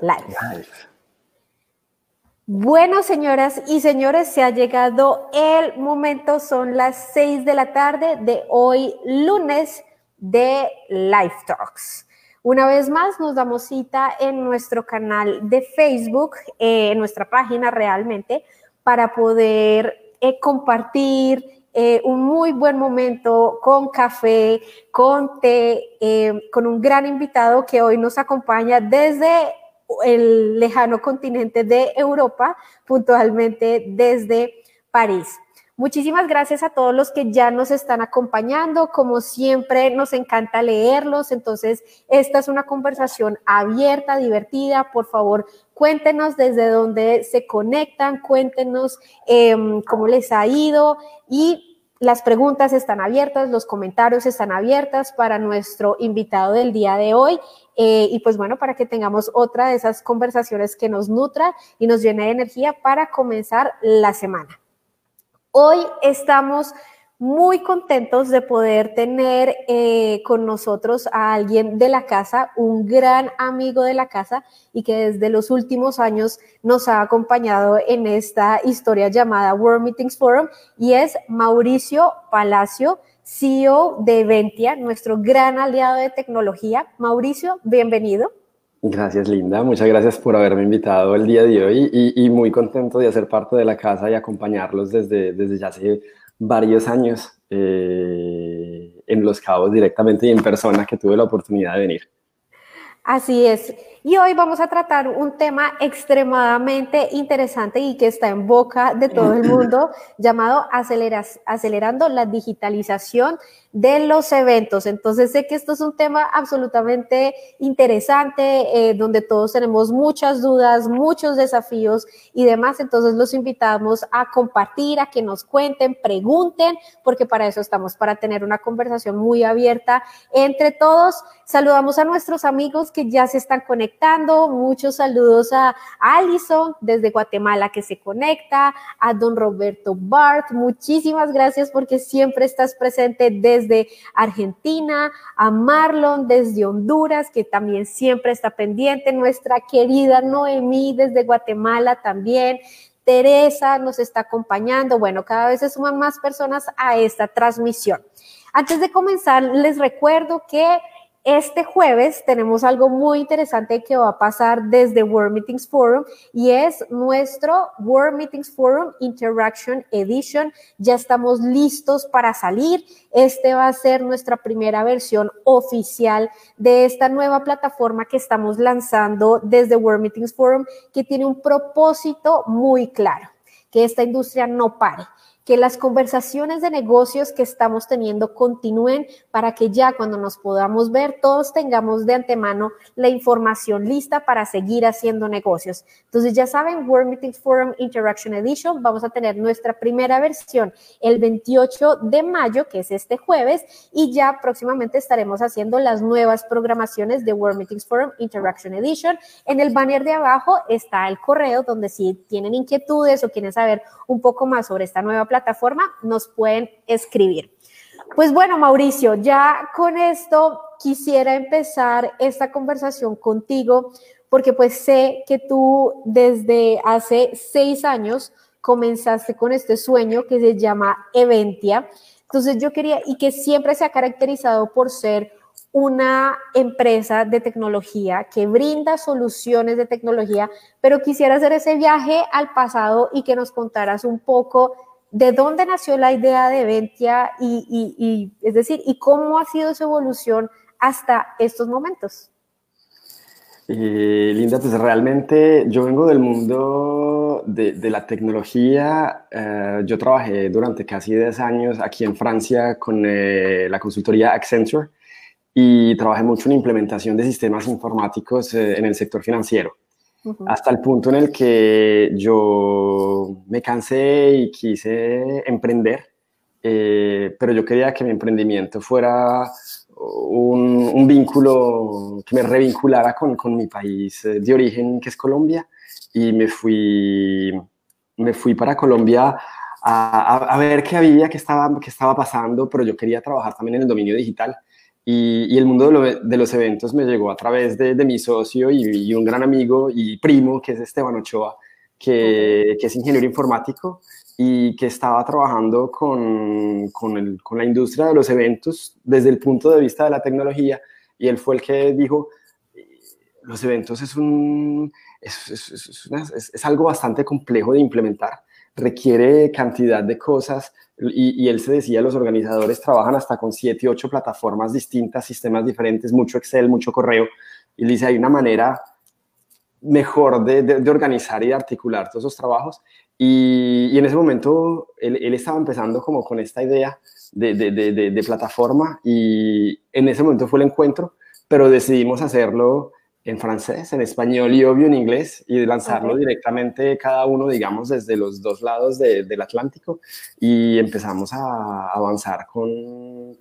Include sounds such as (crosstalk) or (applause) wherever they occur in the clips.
Live. Bueno, señoras y señores, se ha llegado el momento, son las seis de la tarde de hoy, lunes de Live Talks. Una vez más, nos damos cita en nuestro canal de Facebook, eh, en nuestra página realmente, para poder eh, compartir eh, un muy buen momento con café, con té, con un gran invitado que hoy nos acompaña desde el lejano continente de Europa, puntualmente desde París. Muchísimas gracias a todos los que ya nos están acompañando. Como siempre, nos encanta leerlos. Entonces, esta es una conversación abierta, divertida. Por favor, cuéntenos desde dónde se conectan, cuéntenos em, cómo les ha ido y las preguntas están abiertas, los comentarios están abiertas para nuestro invitado del día de hoy. Eh, y pues bueno, para que tengamos otra de esas conversaciones que nos nutra y nos llene de energía para comenzar la semana. Hoy estamos muy contentos de poder tener eh, con nosotros a alguien de la casa, un gran amigo de la casa y que desde los últimos años nos ha acompañado en esta historia llamada World Meetings Forum y es Mauricio Palacio, CEO de Ventia, nuestro gran aliado de tecnología. Mauricio, bienvenido. Gracias, Linda. Muchas gracias por haberme invitado el día de hoy y, muy contento de hacer parte de la casa y acompañarlos desde, desde ya hace varios años eh, en Los Cabos directamente y en persona que tuve la oportunidad de venir. Así es. Y hoy vamos a tratar un tema extremadamente interesante y que está en boca de todo el mundo, (clears throat) llamado acelerando la digitalización de los eventos. Entonces sé que esto es un tema absolutamente interesante, eh, donde todos tenemos muchas dudas, muchos desafíos y demás. Entonces los invitamos a compartir, a que nos cuenten, pregunten, porque para eso estamos, para tener una conversación muy abierta entre todos. Saludamos a nuestros amigos que ya se están conectando. Muchos saludos a Alison desde Guatemala que se conecta, a don Roberto Bart. Muchísimas gracias porque siempre estás presente desde Argentina, a Marlon desde Honduras, que también siempre está pendiente, nuestra querida Noemí desde Guatemala también. Teresa nos está acompañando. Bueno, cada vez se suman más personas a esta transmisión. Antes de comenzar, les recuerdo que este jueves tenemos algo muy interesante que va a pasar desde World Meetings Forum y es nuestro World Meetings Forum Interaction Edition. Ya estamos listos para salir. Este va a ser nuestra primera versión oficial de esta nueva plataforma que estamos lanzando desde World Meetings Forum que tiene un propósito muy claro, que esta industria no pare que las conversaciones de negocios que estamos teniendo continúen para que ya cuando nos podamos ver todos tengamos de antemano la información lista para seguir haciendo negocios. Entonces ya saben, World Meetings Forum Interaction Edition, vamos a tener nuestra primera versión el 28 de mayo, que es este jueves, y ya próximamente estaremos haciendo las nuevas programaciones de World Meetings Forum Interaction Edition. En el banner de abajo está el correo donde si tienen inquietudes o quieren saber un poco más sobre esta nueva plataforma, nos pueden escribir. Pues bueno, Mauricio, ya con esto quisiera empezar esta conversación contigo, porque pues sé que tú desde hace seis años comenzaste con este sueño que se llama Eventia. Entonces yo quería, y que siempre se ha caracterizado por ser una empresa de tecnología que brinda soluciones de tecnología, pero quisiera hacer ese viaje al pasado y que nos contaras un poco de dónde nació la idea de Ventia y, es decir, y cómo ha sido su evolución hasta estos momentos. Eh, Linda, pues realmente yo vengo del mundo de, la tecnología. Eh, yo trabajé durante casi 10 años aquí en Francia con eh, la consultoría Accenture y trabajé mucho en implementación de sistemas informáticos eh, en el sector financiero. Hasta el punto en el que yo me cansé y quise emprender, eh, pero yo quería que mi emprendimiento fuera un, un, vínculo que me revinculara con, con, mi país eh, de origen, que es Colombia, y me fui, me fui para Colombia a, a, a ver qué había, qué estaba, qué estaba pasando, pero yo quería trabajar también en el dominio digital Y, el mundo de, los eventos me llegó a través de, mi socio y, un gran amigo y primo, que es Esteban Ochoa, que, que es ingeniero informático y que estaba trabajando con, con, con, la industria de los eventos desde el punto de vista de la tecnología. Y él fue el que dijo, los eventos es, un, es, es, es algo bastante complejo de implementar, requiere cantidad de cosas, y, él se decía, los organizadores trabajan hasta con siete, ocho plataformas distintas, sistemas diferentes, mucho Excel, mucho correo. Y dice, hay una manera mejor de, de, organizar y de articular todos esos trabajos. Y, y en ese momento él, él, estaba empezando como con esta idea de, de, plataforma y en ese momento fue el encuentro, pero decidimos hacerlo en francés, en español y obvio en inglés y lanzarlo directamente cada uno, digamos, desde los dos lados del Atlántico y empezamos a avanzar con, eh,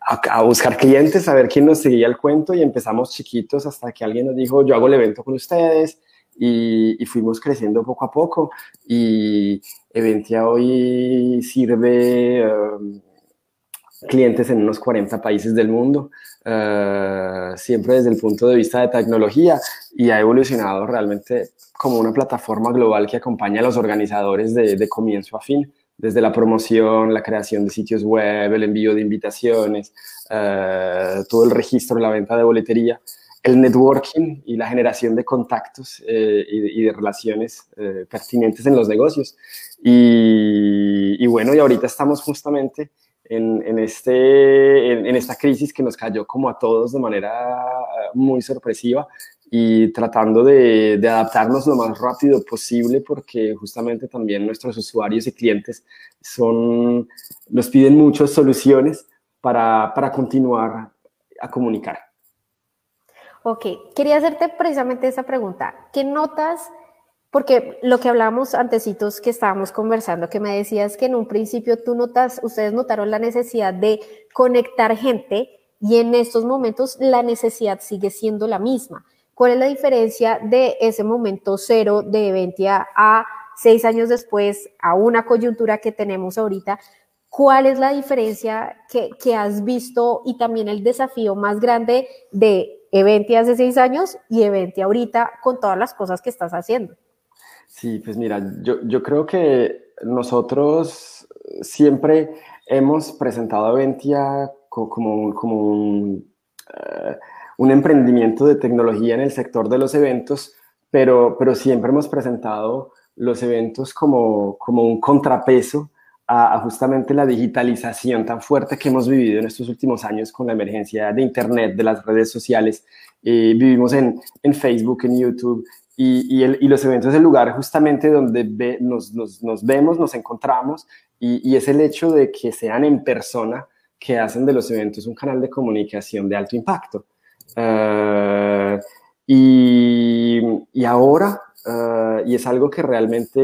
a, buscar clientes, a ver quién nos seguía el cuento y empezamos chiquitos hasta que alguien nos dijo, yo hago el evento con ustedes y, fuimos creciendo poco a poco y Eventia hoy sirve... Eh, clientes en unos 40 países del mundo, eh, siempre desde el punto de vista de tecnología y ha evolucionado realmente como una plataforma global que acompaña a los organizadores de, comienzo a fin, desde la promoción, la creación de sitios web, el envío de invitaciones, eh, todo el registro, la venta de boletería, el networking y la generación de contactos eh, y, de relaciones pertinentes en los negocios. Y, y bueno, y ahorita estamos justamente en, este, en, esta crisis que nos cayó como a todos de manera eh, muy sorpresiva y tratando de, adaptarnos lo más rápido posible porque justamente también nuestros usuarios y clientes son, nos piden muchas soluciones para, para continuar a comunicar. Ok, quería hacerte precisamente esa pregunta. ¿Qué notas porque lo que hablábamos antecitos que estábamos conversando, que me decías que en un principio tú notas, ustedes notaron la necesidad de conectar gente y en estos momentos la necesidad sigue siendo la misma. ¿Cuál es la diferencia de ese momento cero de Eventia a seis años después, a una coyuntura que tenemos ahorita? ¿Cuál es la diferencia que, que has visto y también el desafío más grande de Eventia hace seis años y Eventia ahorita con todas las cosas que estás haciendo? Sí, pues mira, yo, yo creo que nosotros siempre hemos presentado a Ventia como, como un, eh, un, emprendimiento de tecnología en el sector de los eventos, pero, pero siempre hemos presentado los eventos como, como un contrapeso a, justamente la digitalización tan fuerte que hemos vivido en estos últimos años con la emergencia de Internet, de las redes sociales. Eh, vivimos en, en Facebook, en YouTube, y, y, los eventos es el lugar justamente donde nos, nos, nos, vemos, nos encontramos y, y, es el hecho de que sean en persona que hacen de los eventos un canal de comunicación de alto impacto. Uh, y, ahora, uh, y es algo que realmente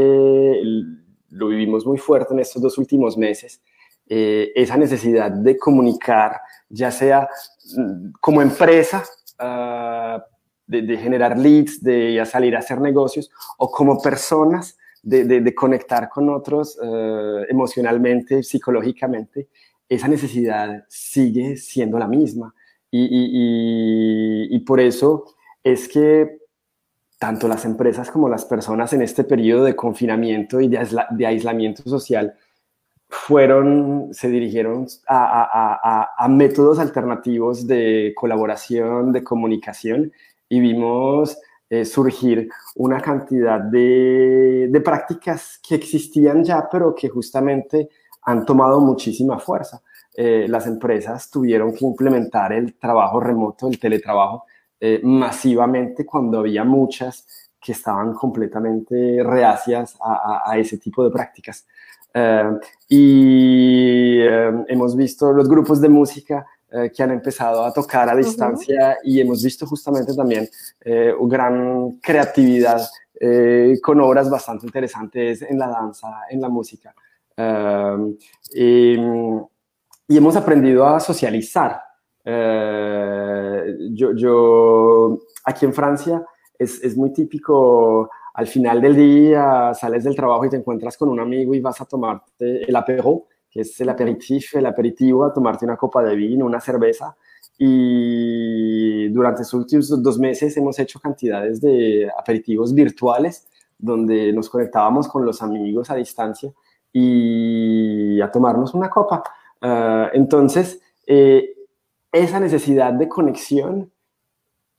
lo vivimos muy fuerte en estos dos últimos meses, eh, esa necesidad de comunicar, ya sea mm, como empresa, uh, de, generar leads, de salir a hacer negocios, o como personas de, de conectar con otros eh, emocionalmente, psicológicamente, esa necesidad sigue siendo la misma. Y, y, y, por eso es que tanto las empresas como las personas en este periodo de confinamiento y de, de aislamiento social fueron, se dirigieron a, a, a, a, métodos alternativos de colaboración, de comunicación, y vimos eh, surgir una cantidad de, prácticas que existían ya, pero que justamente han tomado muchísima fuerza. Eh, las empresas tuvieron que implementar el trabajo remoto, el teletrabajo, eh, masivamente cuando había muchas que estaban completamente reacias a, a, a ese tipo de prácticas. y hemos visto los grupos de música eh, que han empezado a tocar a distancia y hemos visto justamente también eh, gran creatividad eh, con obras bastante interesantes en la danza, en la música. Em, y, y, hemos aprendido a socializar. yo, yo, aquí en Francia es, es muy típico al final del día sales del trabajo y te encuentras con un amigo y vas a tomarte el apero que es el aperitif, el aperitivo, a tomarte una copa de vino, una cerveza. Y durante estos últimos dos meses hemos hecho cantidades de aperitivos virtuales donde nos conectábamos con los amigos a distancia y a tomarnos una copa. Ah, entonces, eh, esa necesidad de conexión,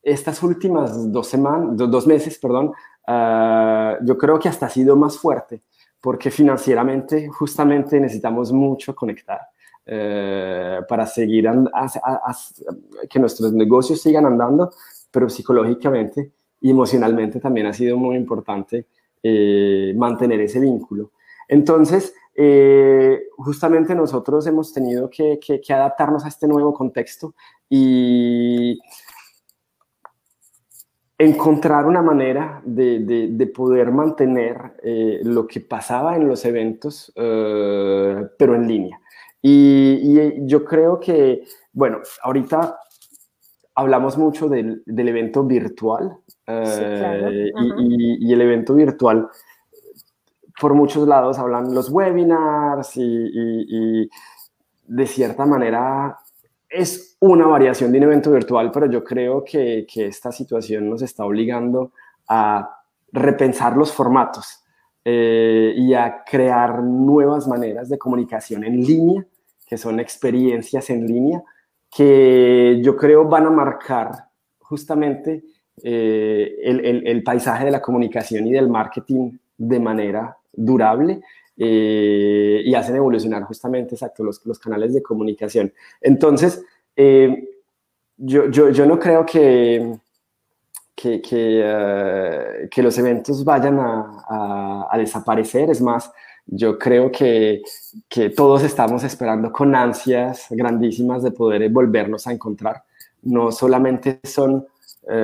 estas últimas dos, semanas, dos meses, perdón, ah, yo creo que hasta ha sido más fuerte, porque financieramente justamente necesitamos mucho conectar. Eh, para seguir que nuestros negocios sigan andando, pero psicológicamente y emocionalmente también ha sido muy importante eh, mantener ese vínculo. Entonces, eh, justamente nosotros hemos tenido que, adaptarnos a este nuevo contexto y encontrar una manera de, poder mantener eh, lo que pasaba en los eventos, pero en línea. Y, yo creo que, bueno, ahorita hablamos mucho del, evento virtual y, el evento virtual por muchos lados hablan los webinars y, de cierta manera es una variación de un evento virtual, pero yo creo que, esta situación nos está obligando a repensar los formatos eh, y a crear nuevas maneras de comunicación en línea, que son experiencias en línea, que yo creo van a marcar justamente eh, el paisaje de la comunicación y del marketing de manera durable eh, y hacen evolucionar justamente exacto, los, los canales de comunicación. Entonces, eh, yo, yo, yo, no creo que, que, que, eh, que los eventos vayan a, a, desaparecer, es más, yo creo que, que, todos estamos esperando con ansias grandísimas de poder volvernos a encontrar. No solamente son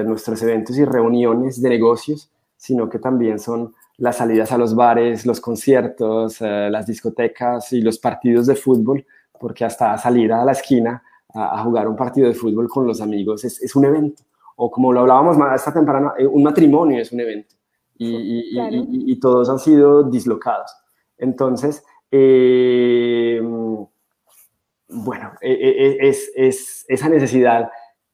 nuestros eventos y reuniones de negocios, sino que también son las salidas a los bares, los conciertos, eh, las discotecas y los partidos de fútbol, porque hasta salir a la esquina a, jugar un partido de fútbol con los amigos es, es, un evento. O como lo hablábamos más esta temprana, eh, un matrimonio es un evento. Y, y, y, todos han sido dislocados. Entonces, eh, bueno, es, es, esa necesidad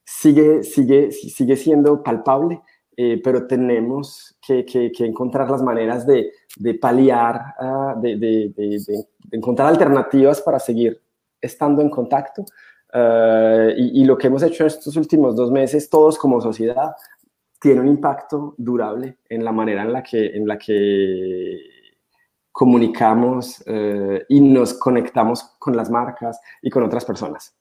sigue, sigue, sigue siendo palpable eh, pero tenemos que, que, encontrar las maneras de, de paliar, ah, de, de, encontrar alternativas para seguir estando en contacto. Ah, y, lo que hemos hecho estos últimos dos meses, todos como sociedad, tiene un impacto durable en la manera en la que, en la que comunicamos eh, y nos conectamos con las marcas y con otras personas.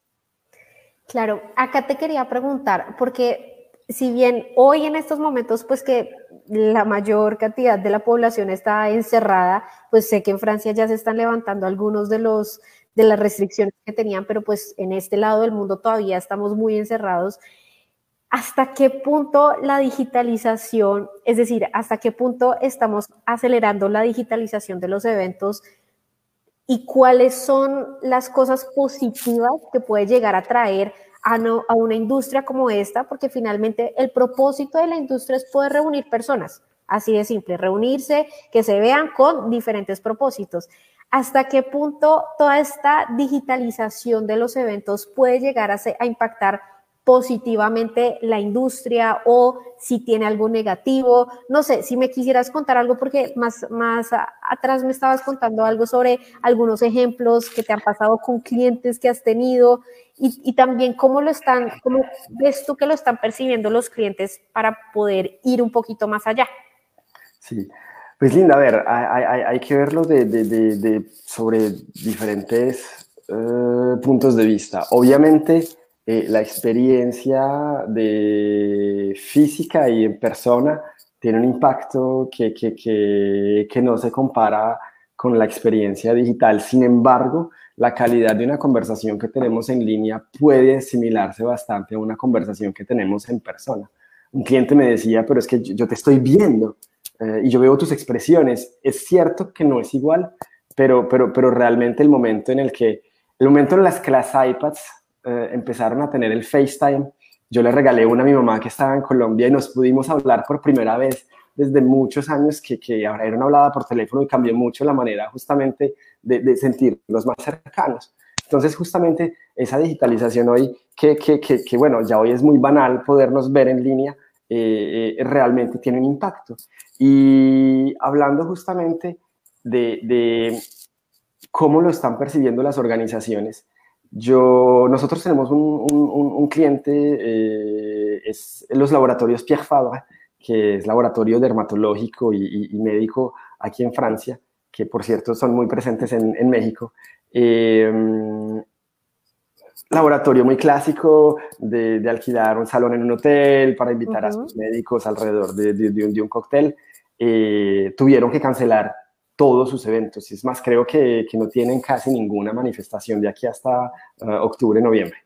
Claro, acá te quería preguntar, porque si bien hoy en estos momentos, pues que la mayor cantidad de la población está encerrada, pues sé que en Francia ya se están levantando algunos de los de las restricciones que tenían, pero pues en este lado del mundo todavía estamos muy encerrados. ¿Hasta qué punto la digitalización, es decir, hasta qué punto estamos acelerando la digitalización de los eventos y cuáles son las cosas positivas que puede llegar a traer a, una industria como esta, porque finalmente el propósito de la industria es poder reunir personas, así de simple, reunirse, que se vean con diferentes propósitos. ¿Hasta qué punto toda esta digitalización de los eventos puede llegar a impactar positivamente la industria o si tiene algo negativo. No sé, si me quisieras contar algo, porque más, más atrás me estabas contando algo sobre algunos ejemplos que te han pasado con clientes que has tenido y, también cómo lo están, cómo ves tú que lo están percibiendo los clientes para poder ir un poquito más allá. Sí, pues Linda, a ver, hay, que verlo de, sobre diferentes eh, puntos de vista. Obviamente, eh, la experiencia de física y en persona tiene un impacto que, que, que, que no se compara con la experiencia digital. Sin embargo, la calidad de una conversación que tenemos en línea puede asimilarse bastante a una conversación que tenemos en persona. Un cliente me decía, pero es que yo te estoy viendo eh, y yo veo tus expresiones. Es cierto que no es igual, pero, pero, pero realmente el momento en el que, el momento en las que las iPads eh, empezaron a tener el FaceTime, yo le regalé una a mi mamá que estaba en Colombia y nos pudimos hablar por primera vez desde muchos años que, que ahora era una por teléfono y cambió mucho la manera justamente de, de sentirlos más cercanos. Entonces, justamente esa digitalización hoy, que, que, que, bueno, ya hoy es muy banal podernos ver en línea, eh, eh, realmente tiene un impacto. Y hablando justamente de, de, cómo lo están percibiendo las organizaciones, yo, nosotros tenemos un, un, cliente, eh, es los laboratorios Pierre Fabre, que es laboratorio dermatológico y, y, médico aquí en Francia, que por cierto son muy presentes en, en México. Eh, laboratorio muy clásico de, alquilar un salón en un hotel para invitar a sus médicos alrededor de, de, un, cóctel. Eh, tuvieron que cancelar todos sus eventos. Es más, creo que, que no tienen casi ninguna manifestación de aquí hasta uh, octubre, noviembre.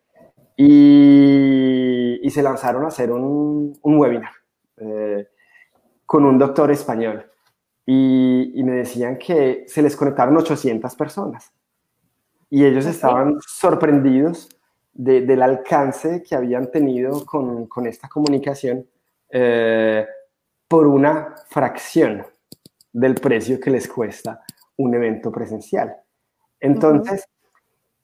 Y, y, se lanzaron a hacer un, un webinar eh, con un doctor español. Y, y, me decían que se les conectaron 800 personas. Y ellos estaban sorprendidos del alcance que habían tenido con, con esta comunicación eh, por una fracción del precio que les cuesta un evento presencial. Entonces,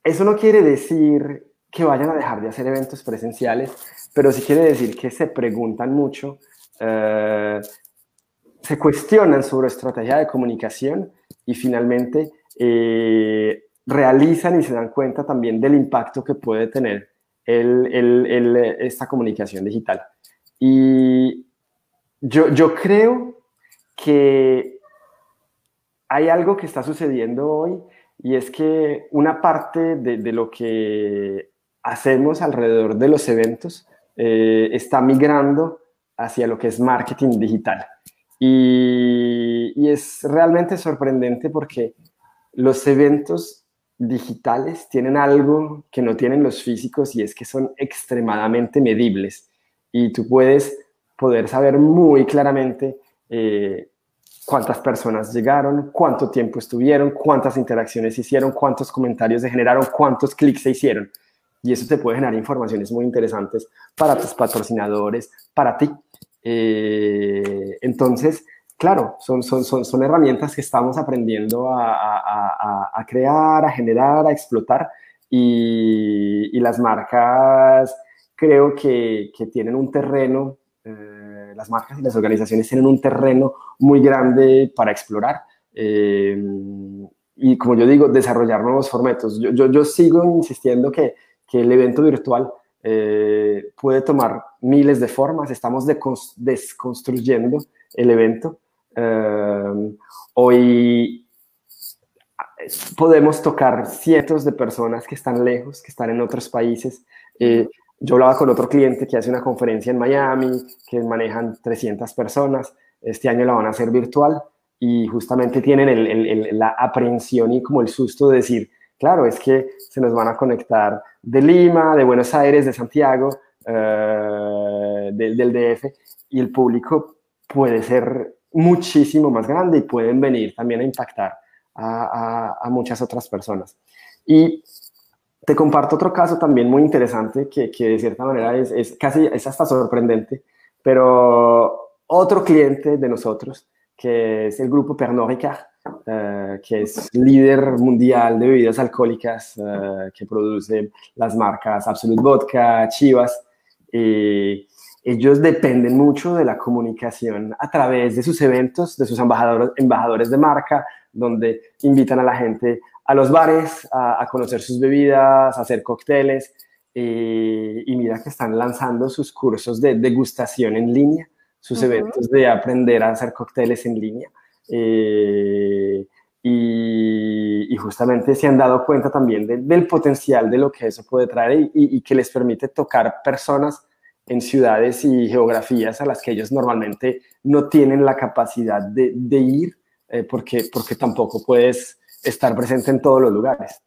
eso no quiere decir que vayan a dejar de hacer eventos presenciales, pero sí quiere decir que se preguntan mucho, eh, se cuestionan sobre estrategia de comunicación y finalmente eh, realizan y se dan cuenta también del impacto que puede tener esta comunicación digital. Y yo, yo creo que hay algo que está sucediendo hoy y es que una parte de, lo que hacemos alrededor de los eventos eh, está migrando hacia lo que es marketing digital. Y, es realmente sorprendente porque los eventos digitales tienen algo que no tienen los físicos y es que son extremadamente medibles y tú puedes poder saber muy claramente eh, cuántas personas llegaron, cuánto tiempo estuvieron, cuántas interacciones hicieron, cuántos comentarios se generaron, cuántos clics se hicieron. Y eso te puede generar informaciones muy interesantes para tus patrocinadores, para ti. Eh, entonces, claro, son, son, son, son, herramientas que estamos aprendiendo a, a, a, crear, a generar, a explotar y, las marcas creo que, que tienen un terreno, eh, las marcas y las organizaciones tienen un terreno muy grande para explorar. Eh, y como yo digo, desarrollar nuevos formatos. Yo, yo, sigo insistiendo que, que el evento virtual eh, puede tomar miles de formas, estamos desconstruyendo el evento Em, hoy podemos tocar cientos de personas que están lejos, que están en otros países. Eh, yo hablaba con otro cliente que hace una conferencia en Miami, que manejan 300 personas. Este año la van a hacer virtual y justamente tienen la aprehensión y como el susto de decir, claro, es que se nos van a conectar de Lima, de Buenos Aires, de Santiago, eh, del, del DF, y el público puede ser muchísimo más grande y pueden venir también a impactar a, muchas otras personas. Y te comparto otro caso también muy interesante que, que de cierta manera es, es, casi, es hasta sorprendente, pero otro cliente de nosotros, que es el grupo Pernod Ricard, eh, que es líder mundial de bebidas alcohólicas, eh, que produce las marcas Absolut Vodka, Chivas, y ellos dependen mucho de la comunicación a través de sus eventos, de sus embajadores, embajadores de marca, donde invitan a la gente a los bares a, conocer sus bebidas, a hacer cócteles. Eh, y mira que están lanzando sus cursos de degustación en línea, sus eventos de aprender a hacer cócteles en línea. Eh, y, justamente se han dado cuenta también del potencial de lo que eso puede traer y, y que les permite tocar personas en ciudades y geografías a las que ellos normalmente no tienen la capacidad de, ir eh, porque, porque tampoco puedes estar presente en todos los lugares.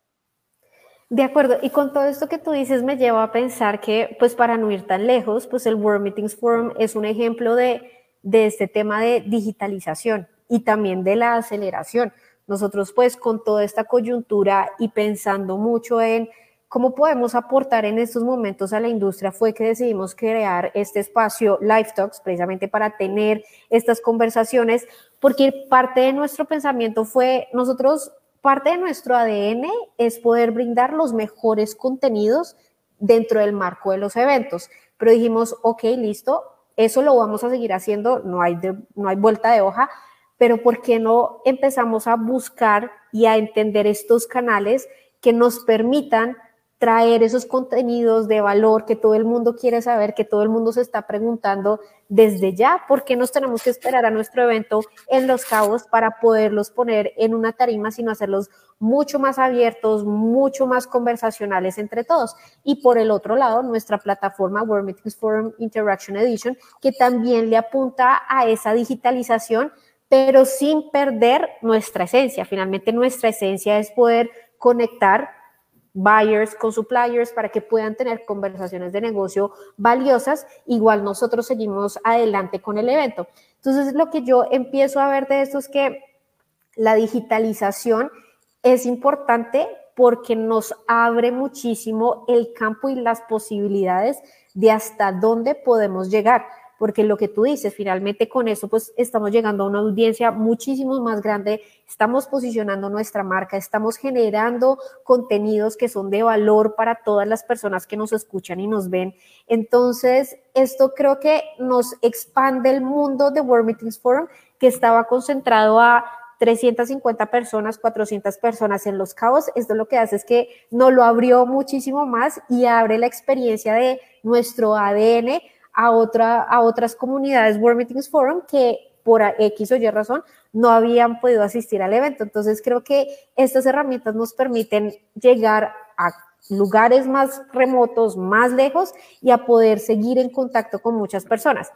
De acuerdo, y con todo esto que tú dices me lleva a pensar que, pues para no ir tan lejos, pues el World Meetings Forum es un ejemplo de, de este tema de digitalización y también de la aceleración. Nosotros pues con toda esta coyuntura y pensando mucho en cómo podemos aportar en estos momentos a la industria fue que decidimos crear este espacio Live Talks precisamente para tener estas conversaciones, porque parte de nuestro pensamiento fue nosotros parte de nuestro ADN es poder brindar los mejores contenidos dentro del marco de los eventos. Pero dijimos, ok, listo, eso lo vamos a seguir haciendo, no hay, no hay vuelta de hoja, pero ¿por qué no empezamos a buscar y a entender estos canales que nos permitan traer esos contenidos de valor que todo el mundo quiere saber, que todo el mundo se está preguntando desde ya, ¿por qué nos tenemos que esperar a nuestro evento en Los Cabos para poderlos poner en una tarima, sino hacerlos mucho más abiertos, mucho más conversacionales entre todos? Y por el otro lado, nuestra plataforma World Meetings Forum Interaction Edition, que también le apunta a esa digitalización, pero sin perder nuestra esencia. Finalmente, nuestra esencia es poder conectar buyers con suppliers para que puedan tener conversaciones de negocio valiosas. Igual nosotros seguimos adelante con el evento. Entonces, lo que yo empiezo a ver de esto es que la digitalización es importante porque nos abre muchísimo el campo y las posibilidades de hasta dónde podemos llegar porque lo que tú dices, finalmente con eso pues estamos llegando a una audiencia muchísimo más grande, estamos posicionando nuestra marca, estamos generando contenidos que son de valor para todas las personas que nos escuchan y nos ven. Entonces, esto creo que nos expande el mundo de World Meetings Forum, que estaba concentrado a 350 personas, 400 personas en Los Cabos. Esto lo que hace es que nos lo abrió muchísimo más y abre la experiencia de nuestro ADN a, otra, a otras comunidades World Meetings Forum que por X o Y razón no habían podido asistir al evento. Entonces creo que estas herramientas nos permiten llegar a lugares más remotos, más lejos y a poder seguir en contacto con muchas personas.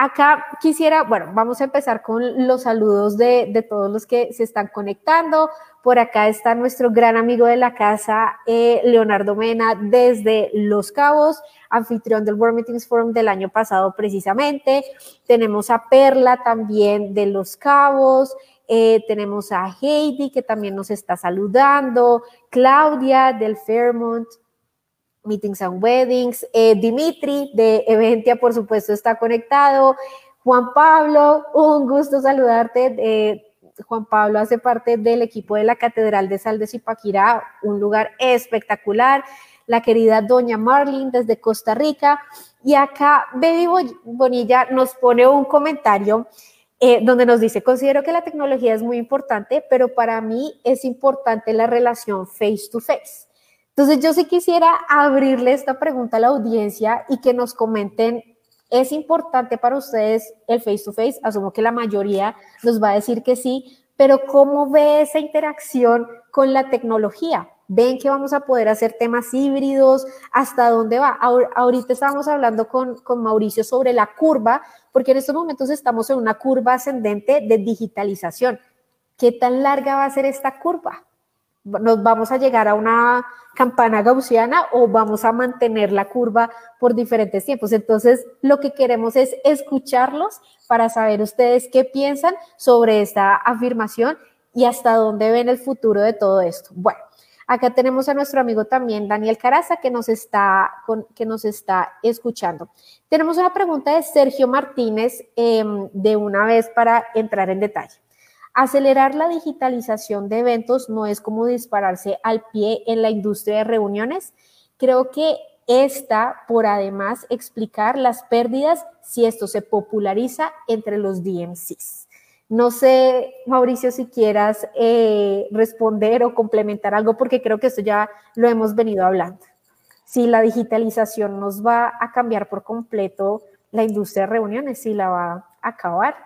Acá quisiera, bueno, vamos a empezar con los saludos de, de todos los que se están conectando. Por acá está nuestro gran amigo de la casa, eh, Leonardo Mena, desde Los Cabos, anfitrión del World Meetings Forum del año pasado precisamente. Tenemos a Perla también de Los Cabos. Eh, tenemos a Heidi que también nos está saludando. Claudia del Fairmont. Meetings and Weddings. Eh, Dimitri de Eventia, por supuesto, está conectado. Juan Pablo, un gusto saludarte. Eh, Juan Pablo hace parte del equipo de la Catedral de Sal de Zipaquirá, un lugar espectacular. La querida doña Marlene desde Costa Rica. Y acá Baby Bonilla nos pone un comentario eh, donde nos dice, considero que la tecnología es muy importante, pero para mí es importante la relación face to face. Entonces yo sí quisiera abrirle esta pregunta a la audiencia y que nos comenten, ¿es importante para ustedes el face to face? Asumo que la mayoría nos va a decir que sí, pero ¿cómo ve esa interacción con la tecnología? ¿Ven que vamos a poder hacer temas híbridos? ¿Hasta dónde va? Ahorita estábamos hablando con, con Mauricio sobre la curva, porque en estos momentos estamos en una curva ascendente de digitalización. ¿Qué tan larga va a ser esta curva? Nos vamos a llegar a una campana gaussiana o vamos a mantener la curva por diferentes tiempos. Entonces, lo que queremos es escucharlos para saber ustedes qué piensan sobre esta afirmación y hasta dónde ven el futuro de todo esto. Bueno, acá tenemos a nuestro amigo también Daniel Caraza que nos está, que nos está escuchando. Tenemos una pregunta de Sergio Martínez em, de una vez para entrar en detalle. Acelerar la digitalización de eventos no es como dispararse al pie en la industria de reuniones. Creo que está por además explicar las pérdidas si esto se populariza entre los DMCs. No sé, Mauricio, si quieras eh, responder o complementar algo, porque creo que esto ya lo hemos venido hablando. Si la digitalización nos va a cambiar por completo la industria de reuniones, si la va a acabar.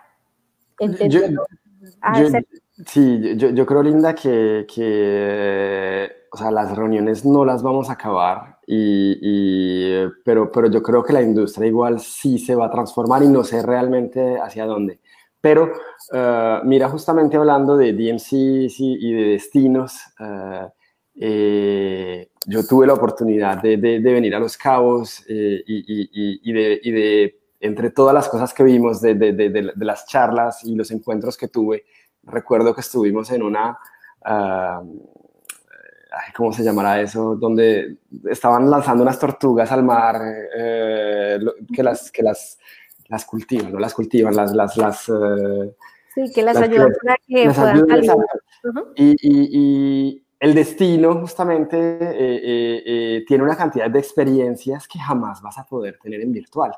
Sí, yo, yo, creo, Linda, que, que o sea, las reuniones no las vamos a acabar, y, pero, pero yo creo que la industria igual sí se va a transformar y no sé realmente hacia dónde. Pero uh, mira, justamente hablando de DMCs y, de destinos, uh, eh, yo tuve la oportunidad de, de, de venir a Los Cabos eh, y de entre todas las cosas que vimos de, de, de, de, las charlas y los encuentros que tuve, recuerdo que estuvimos en una, uh, ¿cómo se llamará eso? Donde estaban lanzando unas tortugas al mar eh, que, las, que las, las cultivan, no las cultivan, las... las, las eh, sí, que las, ayudan para que puedan salir. y, y, el destino justamente eh, tiene una cantidad de experiencias que jamás vas a poder tener en virtual.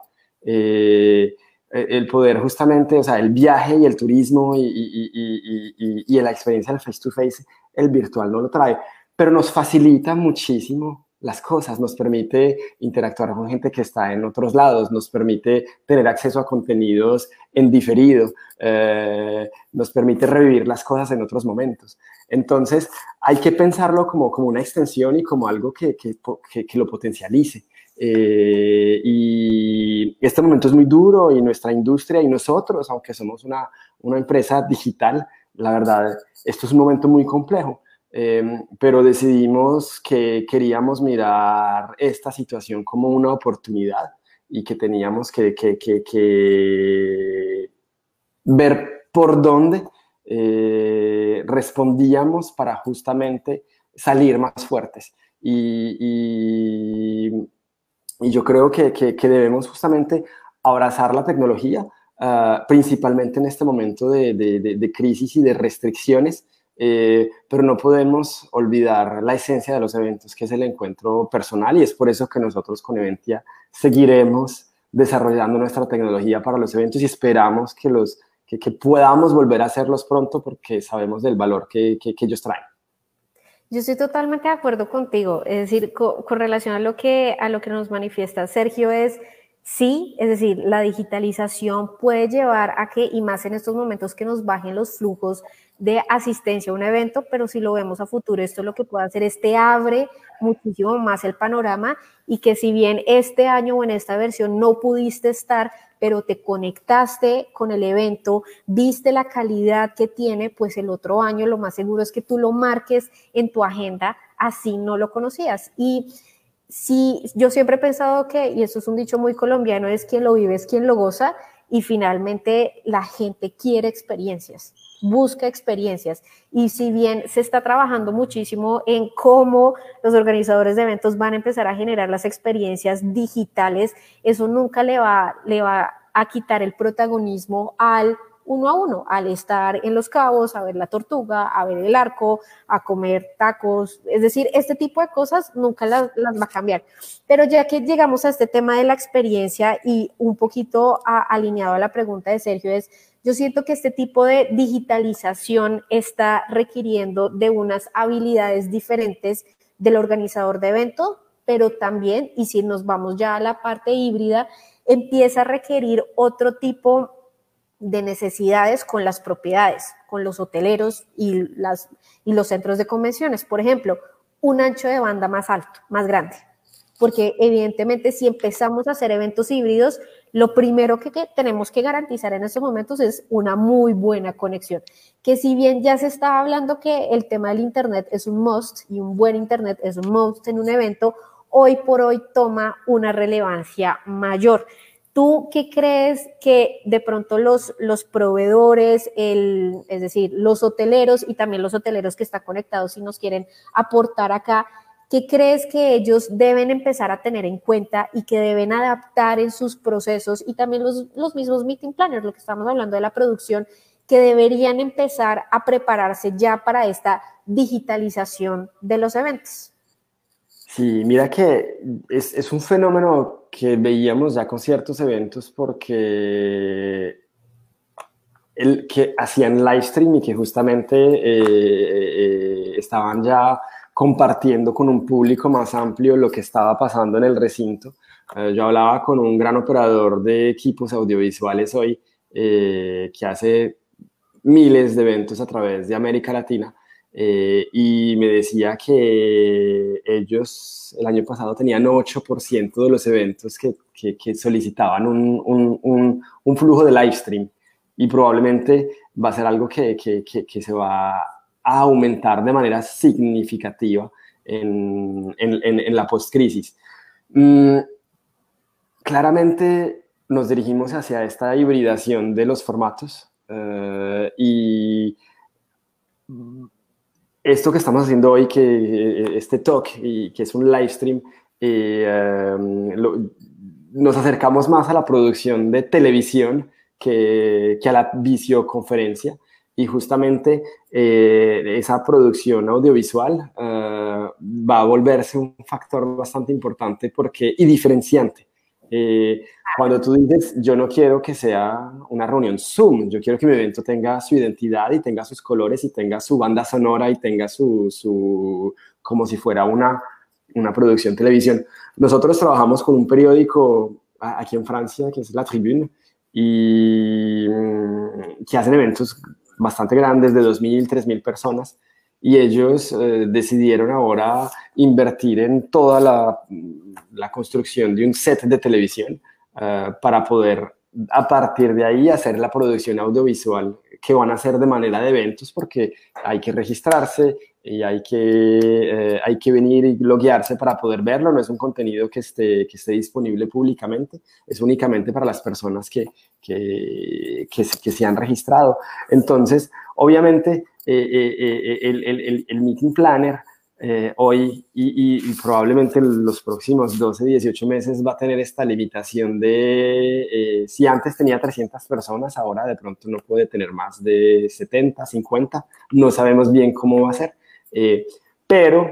El poder justamente, o sea, el viaje y el turismo y, y, y la experiencia del face to face, el virtual no lo trae pero nos facilita muchísimo las cosas, nos permite interactuar con gente que está en otros lados, nos permite tener acceso a contenidos en diferido, eh, nos permite revivir las cosas en otros momentos. Entonces, hay que pensarlo como, como una extensión y como algo que, que, que, lo potencialice. Eh, y este momento es muy duro y nuestra industria y nosotros, aunque somos una, una empresa digital, la verdad, esto es un momento muy complejo Em, pero decidimos que queríamos mirar esta situación como una oportunidad y que teníamos que, ver por dónde eh, respondíamos para justamente salir más fuertes. Y, yo creo que, debemos justamente abrazar la tecnología, ah, principalmente en este momento de crisis y de restricciones, eh, pero no podemos olvidar la esencia de los eventos, que es el encuentro personal, y es por eso que nosotros con Eventia seguiremos desarrollando nuestra tecnología para los eventos y esperamos que, los, que, podamos volver a hacerlos pronto porque sabemos del valor que, que, ellos traen. Yo estoy totalmente de acuerdo contigo, es decir, con, con, relación a lo, que, a lo que nos manifiesta Sergio es, sí, es decir, la digitalización puede llevar a que, y más en estos momentos, que nos bajen los flujos de asistencia a un evento, pero si lo vemos a futuro, esto lo que puede hacer es te abre muchísimo más el panorama y que si bien este año o en esta versión no pudiste estar, pero te conectaste con el evento, viste la calidad que tiene, pues el otro año lo más seguro es que tú lo marques en tu agenda, así no lo conocías. Y si yo siempre he pensado que, y eso es un dicho muy colombiano, es quien lo vive, es quien lo goza, y finalmente la gente quiere experiencias busca experiencias. Y si bien se está trabajando muchísimo en cómo los organizadores de eventos van a empezar a generar las experiencias digitales, eso nunca le va, le va a quitar el protagonismo al uno a uno, al estar en los cabos, a ver la tortuga, a ver el arco, a comer tacos, es decir, este tipo de cosas nunca las, las va a cambiar. Pero ya que llegamos a este tema de la experiencia y un poquito alineado a la pregunta de Sergio es, yo siento que este tipo de digitalización está requiriendo de unas habilidades diferentes del organizador de evento, pero también, y si nos vamos ya a la parte híbrida, empieza a requerir otro tipo de necesidades con las propiedades, con los hoteleros y, las, y los centros de convenciones. Por ejemplo, un ancho de banda más alto, más grande. Porque evidentemente si empezamos a hacer eventos híbridos, lo primero que, tenemos que garantizar en estos momentos es una muy buena conexión. Que si bien ya se está hablando que el tema del Internet es un must y un buen Internet es un must en un evento, hoy por hoy toma una relevancia mayor. ¿Tú qué crees que de pronto los, los proveedores, el, es decir, los hoteleros y también los hoteleros que están conectados y nos quieren aportar acá, ¿Qué crees que ellos deben empezar a tener en cuenta y que deben adaptar en sus procesos y también los, los mismos meeting planners, lo que estamos hablando de la producción, que deberían empezar a prepararse ya para esta digitalización de los eventos? Sí, mira que es, es un fenómeno que veíamos ya con ciertos eventos porque el que hacían live stream y que justamente eh, eh, estaban ya compartiendo con un público más amplio lo que estaba pasando en el recinto. Eh, yo hablaba con un gran operador de equipos audiovisuales hoy eh, que hace miles de eventos a través de América Latina eh, y me decía que ellos el año pasado tenían 8% de los eventos que, que, solicitaban un, un, un, flujo de live stream y probablemente va a ser algo que, que se va a aumentar de manera significativa en, en, la postcrisis. Mm, claramente nos dirigimos hacia esta hibridación de los formatos eh, y esto que estamos haciendo hoy, que este talk y que es un live stream, nos acercamos más a la producción de televisión que, que a la videoconferencia y justamente eh, esa producción audiovisual eh, va a volverse un factor bastante importante porque, y diferenciante. Eh, cuando tú dices, yo no quiero que sea una reunión Zoom, yo quiero que mi evento tenga su identidad y tenga sus colores y tenga su banda sonora y tenga su, su como si fuera una, una producción televisión. Nosotros trabajamos con un periódico aquí en Francia, que es La Tribune, y mm, que hacen eventos bastante grandes de 2.000, 3.000 personas y ellos eh, decidieron ahora invertir en toda la, la, construcción de un set de televisión uh, para poder a partir de ahí hacer la producción audiovisual que van a hacer de manera de eventos porque hay que registrarse y hay que, eh, hay que venir y loguearse para poder verlo. No es un contenido que esté, que esté disponible públicamente, es únicamente para las personas que, que, que, que se han registrado. Entonces, obviamente, el, el, el, meeting planner hoy y, y, probablemente en los próximos 12, 18 meses va a tener esta limitación de, si antes tenía 300 personas, ahora de pronto no puede tener más de 70, 50, no sabemos bien cómo va a ser. Eh, pero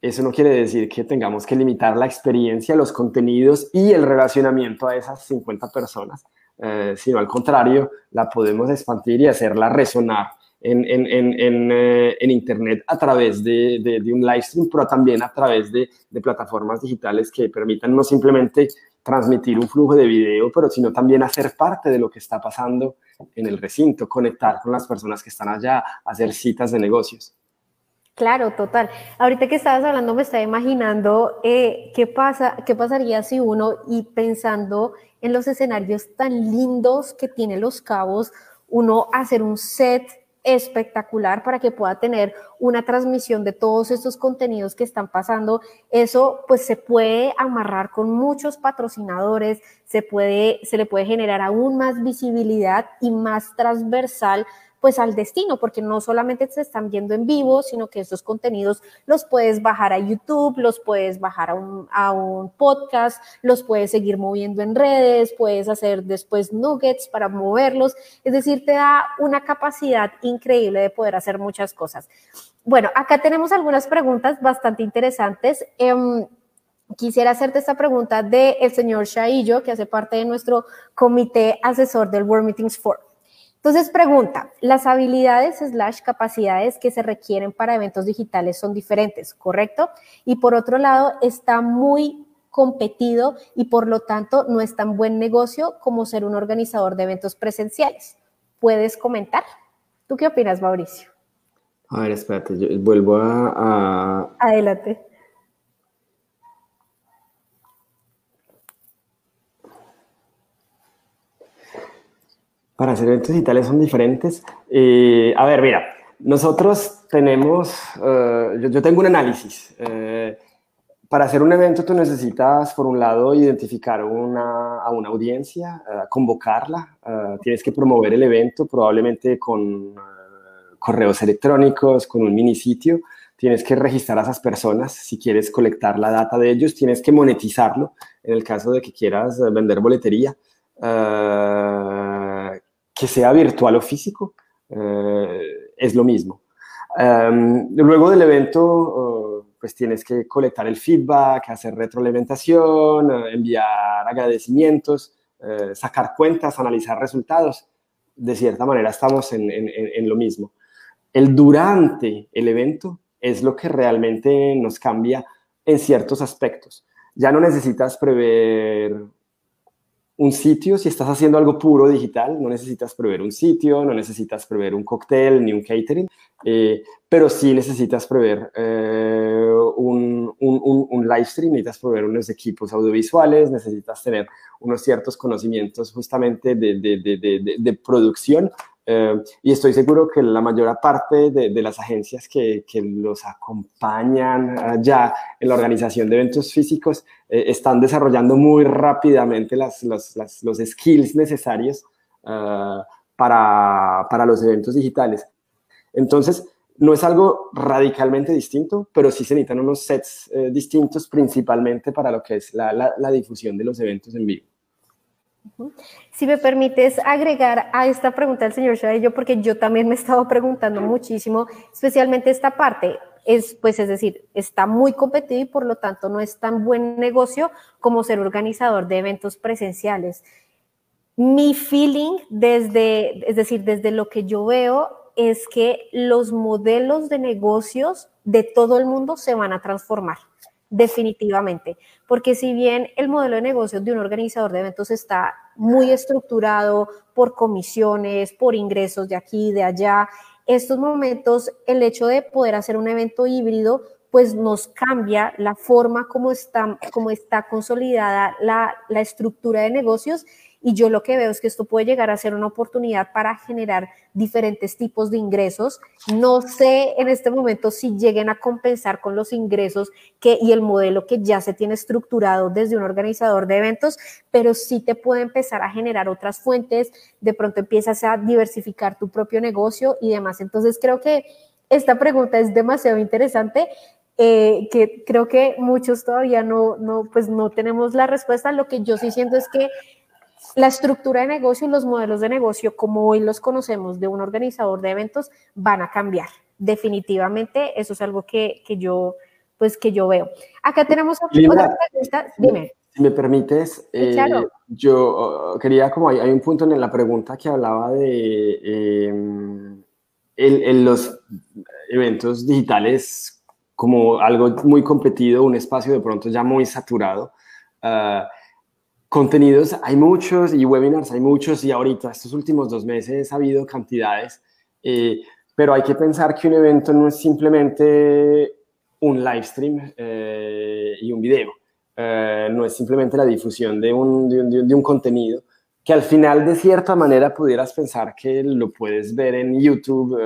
eso no quiere decir que tengamos que limitar la experiencia, los contenidos y el relacionamiento a esas 50 personas, eh, sino al contrario, la podemos expandir y hacerla resonar en, en, en, eh, en Internet a través de, de, un live stream, pero también a través de, de, plataformas digitales que permitan no simplemente transmitir un flujo de video, pero sino también hacer parte de lo que está pasando en el recinto, conectar con las personas que están allá, hacer citas de negocios. Claro, total. Ahorita que estabas hablando me estaba imaginando eh, qué pasa, qué pasaría si uno y pensando en los escenarios tan lindos que tiene Los Cabos, uno hacer un set espectacular para que pueda tener una transmisión de todos estos contenidos que están pasando. Eso pues se puede amarrar con muchos patrocinadores, se puede se le puede generar aún más visibilidad y más transversal pues al destino, porque no solamente se están viendo en vivo, sino que estos contenidos los puedes bajar a YouTube, los puedes bajar a un, a un podcast, los puedes seguir moviendo en redes, puedes hacer después nuggets para moverlos, es decir, te da una capacidad increíble de poder hacer muchas cosas. Bueno, acá tenemos algunas preguntas bastante interesantes. Eh, Quisiera hacerte esta pregunta del el señor Shaillo, que hace parte de nuestro comité asesor del World Meetings Forum. Entonces pregunta, las habilidades slash capacidades que se requieren para eventos digitales son diferentes, ¿correcto? Y por otro lado, está muy competido y por lo tanto no es tan buen negocio como ser un organizador de eventos presenciales. ¿Puedes comentar? ¿Tú qué opinas, Mauricio? A ver, espérate, yo vuelvo a... a... Adelante. Para hacer eventos digitales son diferentes. Eh, a ver, mira, nosotros tenemos, eh, yo, tengo un análisis. Eh, para hacer un evento tú necesitas, por un lado, identificar una, a una audiencia, convocarla, tienes que promover el evento probablemente con correos electrónicos, con un mini sitio, tienes que registrar a esas personas, si quieres colectar la data de ellos, tienes que monetizarlo en el caso de que quieras vender boletería que sea virtual o físico, eh, es lo mismo. Em, luego del evento, oh, pues tienes que colectar el feedback, hacer retroalimentación, eh, enviar agradecimientos, eh, sacar cuentas, analizar resultados. De cierta manera estamos en lo mismo. El durante el evento es lo que realmente nos cambia en ciertos aspectos. Ya no necesitas prever un sitio, si estás haciendo algo puro digital, no necesitas prever un sitio, no necesitas prever un cóctel ni un catering, eh, pero sí necesitas prever eh, un, un, un, live stream, necesitas prever unos equipos audiovisuales, necesitas tener unos ciertos conocimientos justamente de, de, de, de producción eh, y estoy seguro que la mayor parte de, las agencias que, los acompañan ya en la organización de eventos físicos eh, están desarrollando muy rápidamente las, los skills necesarios uh, para, los eventos digitales. Entonces, no es algo radicalmente distinto, pero sí se necesitan unos sets eh, distintos principalmente para lo que es la, difusión de los eventos en vivo. Si me permites agregar a esta pregunta del señor Shadillo, porque yo también me he estado preguntando muchísimo, especialmente esta parte, es, pues es decir, está muy competido y por lo tanto no es tan buen negocio como ser organizador de eventos presenciales. Mi feeling desde, es decir, desde lo que yo veo es que los modelos de negocios de todo el mundo se van a transformar, definitivamente. Porque si bien el modelo de negocios de un organizador de eventos está muy estructurado por comisiones, por ingresos de aquí de allá, estos momentos, el hecho de poder hacer un evento híbrido, pues nos cambia la forma como está, como está consolidada la, la estructura de negocios y yo lo que veo es que esto puede llegar a ser una oportunidad para generar diferentes tipos de ingresos. No sé en este momento si lleguen a compensar con los ingresos que, y el modelo que ya se tiene estructurado desde un organizador de eventos, pero sí te puede empezar a generar otras fuentes. De pronto empiezas a diversificar tu propio negocio y demás. Entonces creo que esta pregunta es demasiado interesante. Eh, que creo que muchos todavía no, no, pues no tenemos la respuesta. Lo que yo sí siento es que la estructura de negocio y los modelos de negocio, como hoy los conocemos de un organizador de eventos, van a cambiar. Definitivamente, eso es algo que, yo, pues, que yo veo. Acá tenemos otra pregunta. Dime. Si me permites, eh, yo oh, quería, como hay, un punto en la pregunta que hablaba de em, en, los eventos digitales como algo muy competido, un espacio de pronto ya muy saturado. Uh, Contenidos hay muchos y webinars hay muchos y ahorita estos últimos dos meses ha habido cantidades, eh, pero hay que pensar que un evento no es simplemente un live stream eh, y un video, eh, no es simplemente la difusión de un, de, un, contenido, que al final de cierta manera pudieras pensar que lo puedes ver en YouTube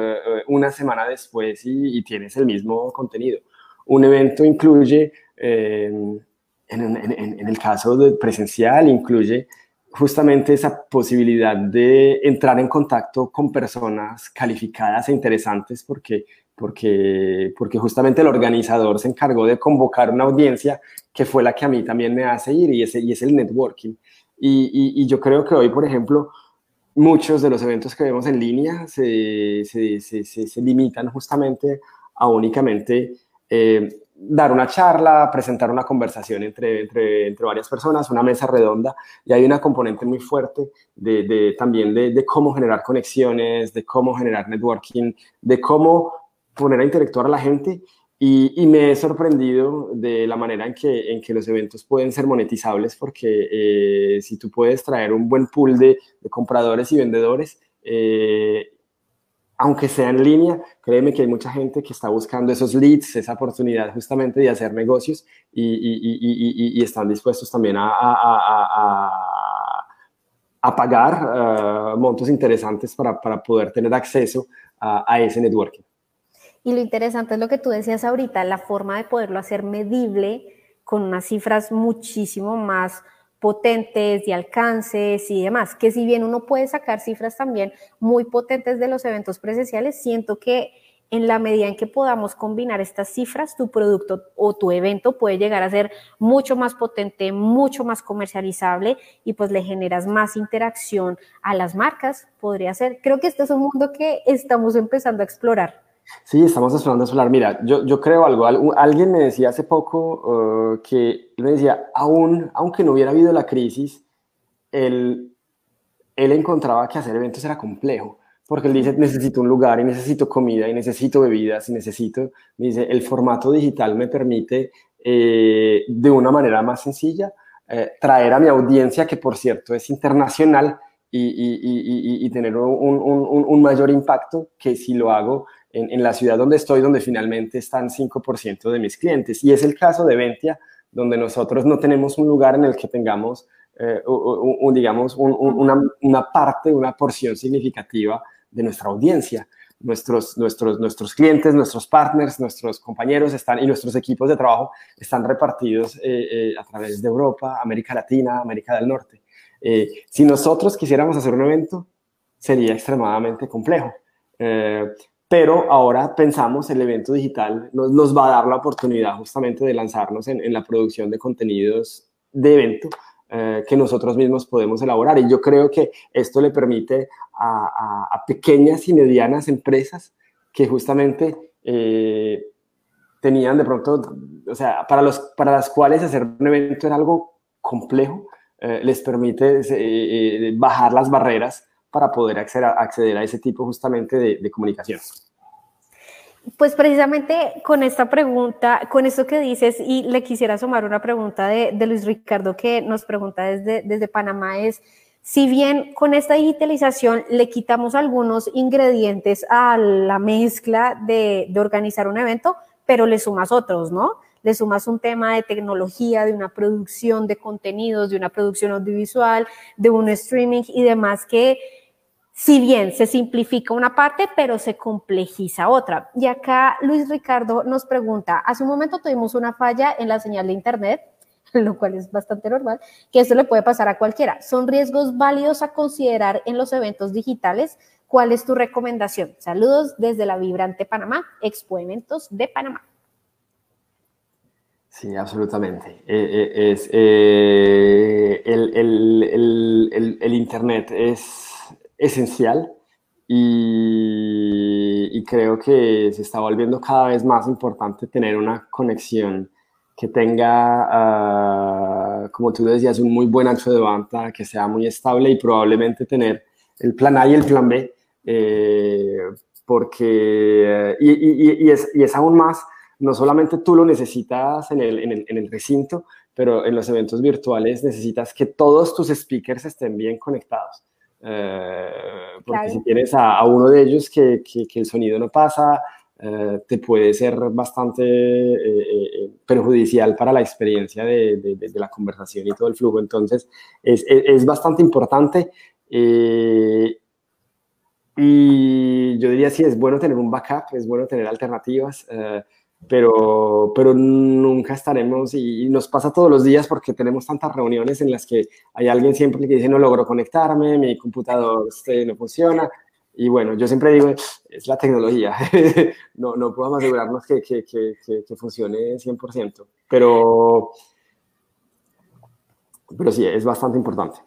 una semana después y, y, tienes el mismo contenido. Un evento incluye en, el caso de presencial incluye justamente esa posibilidad de entrar en contacto con personas calificadas e interesantes porque, porque, porque justamente el organizador se encargó de convocar una audiencia que fue la que a mí también me hace ir y y es el networking. Y, y, yo creo que hoy, por ejemplo, muchos de los eventos que vemos en línea se, se, se, se limitan justamente a únicamente eh, dar una charla, presentar una conversación entre, entre, entre, varias personas, una mesa redonda, y hay una componente muy fuerte de, de también de, de, cómo generar conexiones, de cómo generar networking, de cómo poner a interactuar a la gente. Y, me he sorprendido de la manera en que, en que los eventos pueden ser monetizables, porque eh, si tú puedes traer un buen pool de, compradores y vendedores, eh, aunque sea en línea, créeme que hay mucha gente que está buscando esos leads, esa oportunidad justamente de hacer negocios y, están dispuestos también a, a, pagar uh, montos interesantes para, poder tener acceso a ese networking. Y lo interesante es lo que tú decías ahorita, la forma de poderlo hacer medible con unas cifras muchísimo más potentes, de alcances y demás, que si bien uno puede sacar cifras también muy potentes de los eventos presenciales, siento que en la medida en que podamos combinar estas cifras, tu producto o tu evento puede llegar a ser mucho más potente, mucho más comercializable y pues le generas más interacción a las marcas, podría ser. Creo que este es un mundo que estamos empezando a explorar. Sí, estamos explorando solar. Mira, yo, yo creo algo. Alguien me decía hace poco uh, que me decía, aún, aunque no hubiera habido la crisis, él, él encontraba que hacer eventos era complejo. Porque él dice, necesito un lugar y necesito comida y necesito bebidas y necesito, dice, el formato digital me permite eh, de una manera más sencilla eh, traer a mi audiencia, que por cierto es internacional, y, y, y, y tener un, un, un, mayor impacto que si lo hago en, la ciudad donde estoy, donde finalmente están 5% de mis clientes. Y es el caso de Ventia, donde nosotros no tenemos un lugar en el que tengamos, eh, un, digamos, una, una, parte, una porción significativa de nuestra audiencia. Nuestros, nuestros, nuestros clientes, nuestros partners, nuestros compañeros están, y nuestros equipos de trabajo están repartidos eh, eh, a través de Europa, América Latina, América del Norte. si nosotros quisiéramos hacer un evento, sería extremadamente complejo pero ahora pensamos el evento digital nos, va a dar la oportunidad justamente de lanzarnos en, la producción de contenidos de evento eh, que nosotros mismos podemos elaborar. Y yo creo que esto le permite a, a, pequeñas y medianas empresas que justamente eh, tenían de pronto, o sea, para, los, para las cuales hacer un evento era algo complejo, eh, les permite bajar las barreras para poder acceder a, ese tipo justamente de, de comunicación. Pues precisamente con esta pregunta, con esto que dices, y le quisiera sumar una pregunta de, Luis Ricardo que nos pregunta desde, desde Panamá, es, si bien con esta digitalización le quitamos algunos ingredientes a la mezcla de, de organizar un evento, pero le sumas otros, ¿no? Le sumas un tema de tecnología, de una producción de contenidos, de una producción audiovisual, de un streaming y demás que si bien se simplifica una parte, pero se complejiza otra. Y acá Luis Ricardo nos pregunta, hace un momento tuvimos una falla en la señal de Internet, (laughs) lo cual es bastante normal, que esto le puede pasar a cualquiera. ¿Son riesgos válidos a considerar en los eventos digitales? ¿Cuál es tu recomendación? Saludos desde la Vibrante Panamá, Expo Eventos de Panamá. Sí, absolutamente. Eh, eh, es, eh, el Internet es esencial y, creo que se está volviendo cada vez más importante tener una conexión que tenga, ah, como tú decías, un muy buen ancho de banda, que sea muy estable y probablemente tener el plan A y el plan B, eh, porque, y, es, y, es, aún más, no solamente tú lo necesitas en el, recinto, pero en los eventos virtuales necesitas que todos tus speakers estén bien conectados. Eh, porque si tienes a, uno de ellos que, que, el sonido no pasa, eh, te puede ser bastante eh, perjudicial para la experiencia de, de, la conversación y todo el flujo. Entonces, es, es, bastante importante. y yo diría, sí, es bueno tener un backup, es bueno tener alternativas pero, pero nunca estaremos y, nos pasa todos los días porque tenemos tantas reuniones en las que hay alguien siempre que dice no logro conectarme, mi computador este, no funciona. Y bueno, yo siempre digo, es la tecnología, (laughs) no, no podemos asegurarnos que, que, que, que, funcione 100%, pero, pero sí, es bastante importante.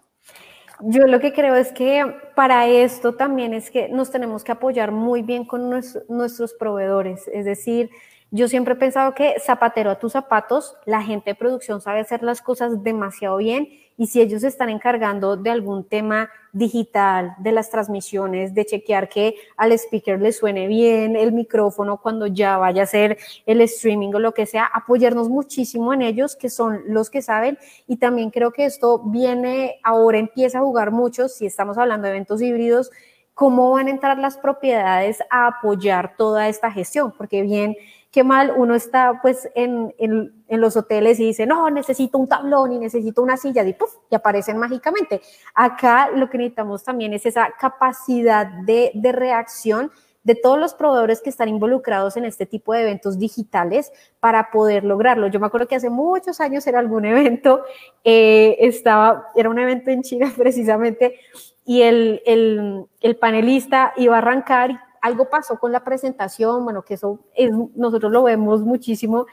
Yo lo que creo es que para esto también es que nos tenemos que apoyar muy bien con nuestros proveedores, es decir, yo siempre he pensado que zapatero a tus zapatos, la gente de producción sabe hacer las cosas demasiado bien y si ellos están encargando de algún tema digital, de las transmisiones, de chequear que al speaker le suene bien el micrófono cuando ya vaya a ser el streaming o lo que sea, apoyarnos muchísimo en ellos, que son los que saben. Y también creo que esto viene, ahora empieza a jugar mucho, si estamos hablando de eventos híbridos, cómo van a entrar las propiedades a apoyar toda esta gestión, porque bien qué mal uno está pues en, en, en, los hoteles y dice, no, necesito un tablón y necesito una silla y, puff, y aparecen mágicamente. Acá lo que necesitamos también es esa capacidad de, de reacción de todos los proveedores que están involucrados en este tipo de eventos digitales para poder lograrlo. Yo me acuerdo que hace muchos años era algún (laughs) evento, eh, estaba, era un evento en China (laughs) precisamente, y el, el, el panelista iba a arrancar algo pasó con la presentación, bueno, que eso es, nosotros lo vemos muchísimo,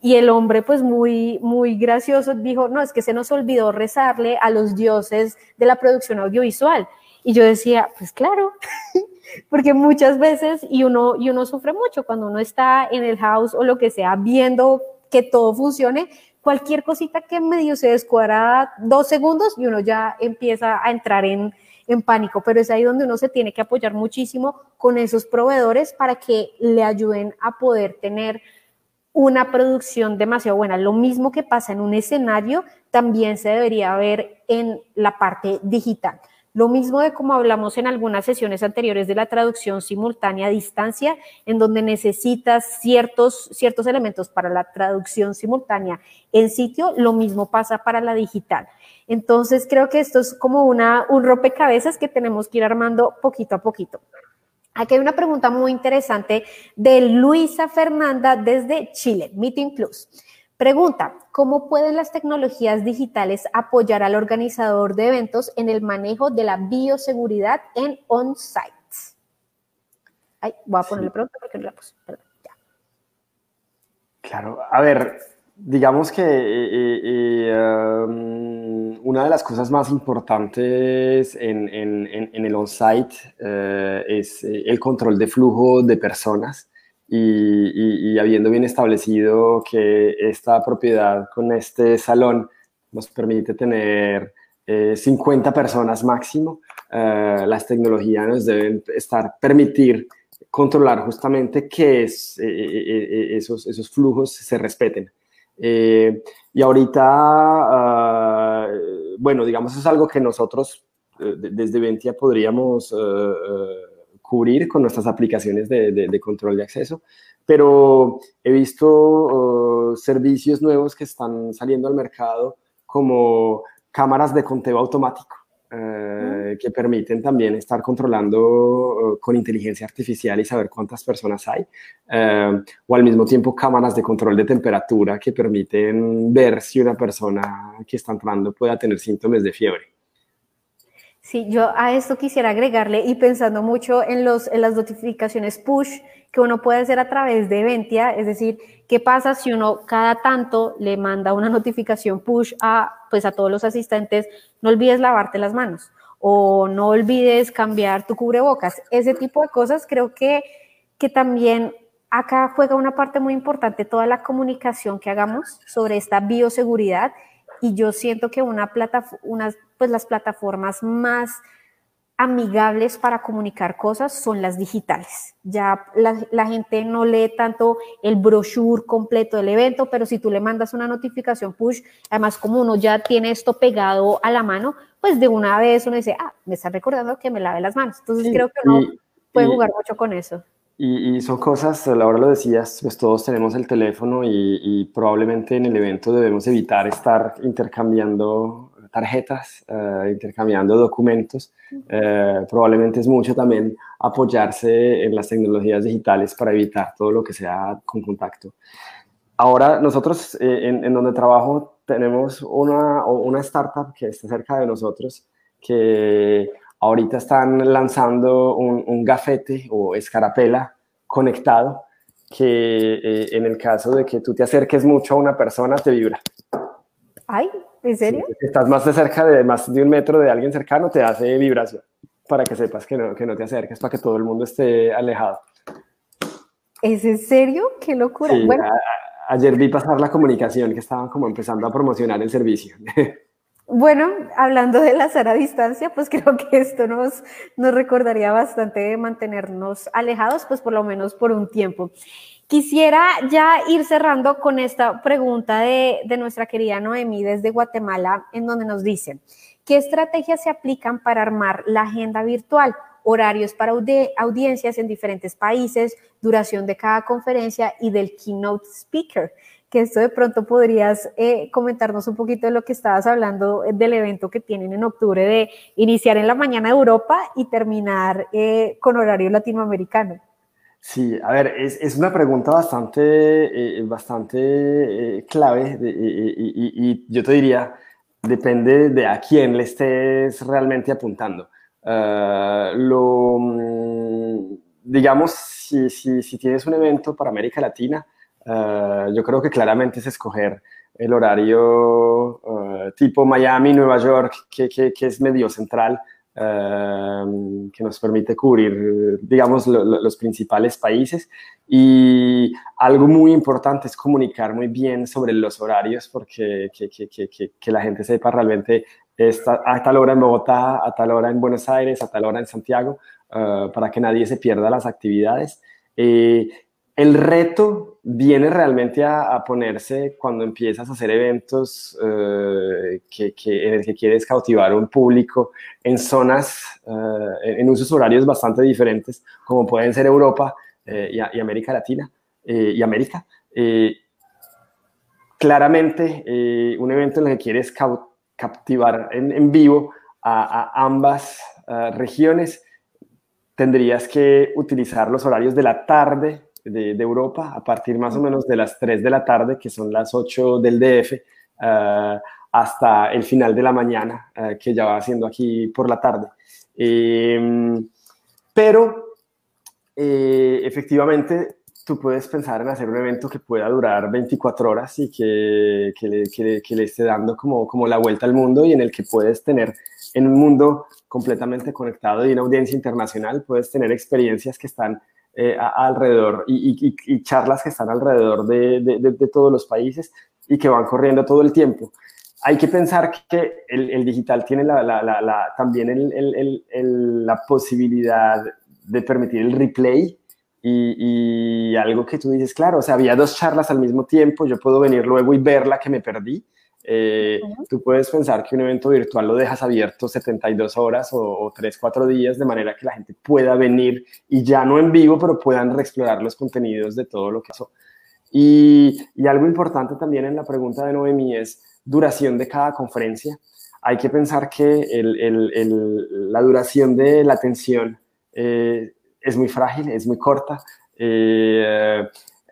y el hombre, pues muy, muy gracioso, dijo, no, es que se nos olvidó rezarle a los dioses de la producción audiovisual. Y yo decía, pues claro, (laughs) porque muchas veces, y uno, y uno sufre mucho cuando uno está en el house o lo que sea, viendo que todo funcione, cualquier cosita que medio se descuadra dos segundos y uno ya empieza a entrar en, en pánico, pero es ahí donde uno se tiene que apoyar muchísimo con esos proveedores para que le ayuden a poder tener una producción demasiado buena. Lo mismo que pasa en un escenario, también se debería ver en la parte digital. Lo mismo de como hablamos en algunas sesiones anteriores de la traducción simultánea a distancia, en donde necesitas ciertos, ciertos elementos para la traducción simultánea en sitio, lo mismo pasa para la digital. Entonces creo que esto es como una, un rompecabezas que tenemos que ir armando poquito a poquito. Aquí hay una pregunta muy interesante de Luisa Fernanda desde Chile, Meeting Plus. Pregunta, ¿cómo pueden las tecnologías digitales apoyar al organizador de eventos en el manejo de la bioseguridad en on-site? Ay, voy a ponerle pronto porque no la puse. Perdón, ya. Claro, a ver, digamos que eh, eh, um, una de las cosas más importantes en, en, en el on-site uh, es el control de flujo de personas y, y, y, habiendo bien establecido que esta propiedad con este salón nos permite tener eh, 50 personas máximo, las tecnologías nos deben estar, permitir controlar justamente que es, eh, esos, esos flujos se respeten. Eh, y ahorita, uh, bueno, digamos, es algo que nosotros uh, desde Ventia podríamos uh, cubrir con nuestras aplicaciones de, de, de, control de acceso, pero he visto servicios nuevos que están saliendo al mercado como cámaras de conteo automático. Eh, que permiten también estar controlando uh, con inteligencia artificial y saber cuántas personas hay, uh, o al mismo tiempo cámaras de control de temperatura que permiten ver si una persona que está entrando pueda tener síntomas de fiebre. Sí, yo a esto quisiera agregarle y pensando mucho en, los, en las notificaciones push que uno puede hacer a través de Ventia, es decir, ¿qué pasa si uno cada tanto le manda una notificación push a, pues a todos los asistentes, no olvides lavarte las manos o no olvides cambiar tu cubrebocas? Ese tipo de cosas creo que, que también acá juega una parte muy importante toda la comunicación que hagamos sobre esta bioseguridad y yo siento que una plataforma, unas, pues las plataformas más amigables para comunicar cosas son las digitales. Ya la, la, gente no lee tanto el brochure completo del evento, pero si tú le mandas una notificación push, además como uno ya tiene esto pegado a la mano, pues de una vez uno dice, ah, me está recordando que me lave las manos. Entonces sí, creo que uno y, puede jugar mucho con eso. Y, y, son cosas, a la hora lo decías, pues todos tenemos el teléfono y probablemente en el evento debemos evitar estar intercambiando tarjetas, uh, intercambiando documentos. Uh, probablemente es mucho también apoyarse en las tecnologías digitales para evitar todo lo que sea con contacto. Ahora, nosotros eh, en, en, donde trabajo tenemos una, una startup que está cerca de nosotros que ahorita están lanzando un, un gafete o escarapela conectado que eh, en el caso de que tú te acerques mucho a una persona te vibra. Ay, ¿En serio? Si estás más de cerca de más de un metro de alguien cercano, te hace vibración para que sepas que no, que no te acerques, para que todo el mundo esté alejado. ¿Es en serio? ¡Qué locura! Sí, bueno. a, ayer vi pasar la comunicación que estaban como empezando a promocionar el servicio. (laughs) Bueno, hablando de la a distancia, pues (laughs) creo que esto nos, nos recordaría bastante de mantenernos alejados, pues por lo menos por un tiempo. Quisiera ya ir cerrando con esta pregunta de, nuestra querida Noemí desde Guatemala, en donde nos dice, ¿qué estrategias se aplican para armar la agenda virtual? Horarios para audi audiencias en diferentes países, duración de cada conferencia y del keynote speaker. Que esto de pronto podrías eh, comentarnos un poquito de lo que estabas hablando del evento que tienen en octubre de iniciar en la mañana de Europa y terminar eh, con horario latinoamericano. Sí, a ver, es, es una pregunta bastante, eh, bastante eh, clave de, y, y, y, yo te diría, depende de a quién le estés realmente apuntando. Uh, lo, mm, digamos, si, si, si, tienes un evento para América Latina, uh, yo creo que claramente es escoger el horario uh, tipo Miami, Nueva York, que, que, que es medio central, Uh, que nos permite cubrir, digamos, lo, lo, los principales países. Y algo muy importante es comunicar muy bien sobre los horarios, porque que, que, que, que la gente sepa realmente esta, a tal hora en Bogotá, a tal hora en Buenos Aires, a tal hora en Santiago, uh, para que nadie se pierda las actividades. Eh, el reto viene realmente a, ponerse cuando empiezas a hacer eventos uh, que, que, en el que quieres cautivar un público en zonas, uh, en usos horarios bastante diferentes, como pueden ser Europa eh, y, América Latina eh, y América. Eh, claramente, eh, un evento en el que quieres captivar en, vivo a, ambas regiones, tendrías que utilizar los horarios de la tarde de, de, Europa a partir más o menos de las 3 de la tarde, que son las 8 del DF, uh, hasta el final de la mañana, uh, que ya va siendo aquí por la tarde. Eh, pero eh, efectivamente tú puedes pensar en hacer un evento que pueda durar 24 horas y que, que, le, que, le, esté dando como, como la vuelta al mundo y en el que puedes tener en un mundo completamente conectado y una audiencia internacional, puedes tener experiencias que están eh, alrededor y, charlas que están alrededor de, todos los países y que van corriendo todo el tiempo. Hay que pensar que el, digital tiene también la posibilidad de permitir el replay y, y, algo que tú dices, claro, o sea, había dos charlas al mismo tiempo, yo puedo venir luego y ver la que me perdí. Eh, tú puedes pensar que un evento virtual lo dejas abierto 72 horas o, o 3, 4 días de manera que la gente pueda venir y ya no en vivo, pero puedan reexplorar los contenidos de todo lo que pasó. Y, y algo importante también en la pregunta de Noemí es duración de cada conferencia. Hay que pensar que el, el, el, la duración de la atención eh, es muy frágil, es muy corta. Eh,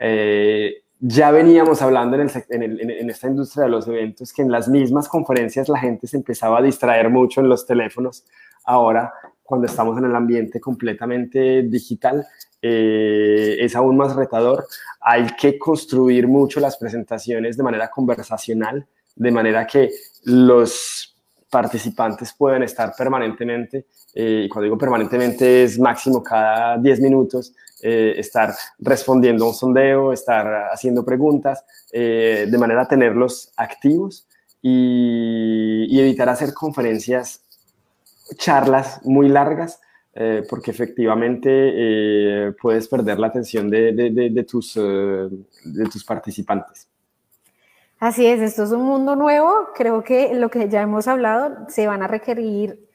eh, ya veníamos hablando en, el, en, esta industria de los eventos que en las mismas conferencias la gente se empezaba a distraer mucho en los teléfonos. Ahora, cuando estamos en el ambiente completamente digital, eh, es aún más retador. Hay que construir mucho las presentaciones de manera conversacional, de manera que los participantes puedan estar permanentemente eh, y cuando digo permanentemente es máximo cada 10 minutos, eh, estar respondiendo a un sondeo, estar haciendo preguntas, eh, de manera a tenerlos activos y, evitar hacer conferencias, charlas muy largas, porque efectivamente puedes perder la atención de tus, de tus participantes. Así es, esto es un mundo nuevo. Creo que lo que ya hemos hablado, se van a requerir